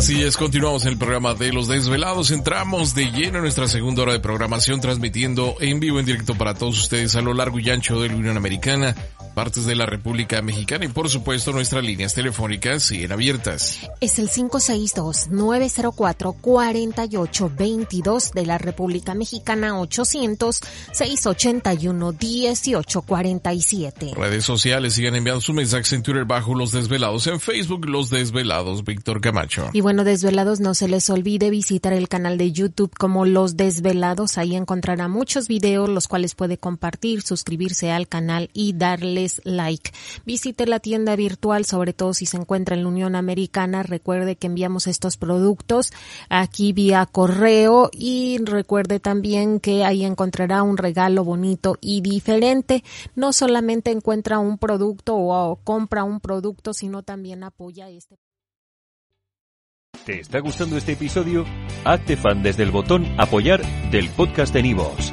Así es, continuamos en el programa de Los Desvelados. Entramos de lleno en nuestra segunda hora de programación, transmitiendo en vivo, en directo para todos ustedes a lo largo y ancho de la Unión Americana partes de la República Mexicana y por supuesto nuestras líneas telefónicas siguen abiertas. Es el 562-904-4822 de la República Mexicana 800-681-1847. Redes sociales sigan enviando sus mensajes en Twitter bajo Los Desvelados, en Facebook Los Desvelados, Víctor Camacho. Y bueno, Desvelados, no se les olvide visitar el canal de YouTube como Los Desvelados, ahí encontrará muchos videos los cuales puede compartir, suscribirse al canal y darle like. Visite la tienda virtual, sobre todo si se encuentra en la Unión Americana. Recuerde que enviamos estos productos aquí vía correo y recuerde también que ahí encontrará un regalo bonito y diferente. No solamente encuentra un producto o compra un producto, sino también apoya este. ¿Te está gustando este episodio? Hazte fan desde el botón apoyar del podcast de Nivos.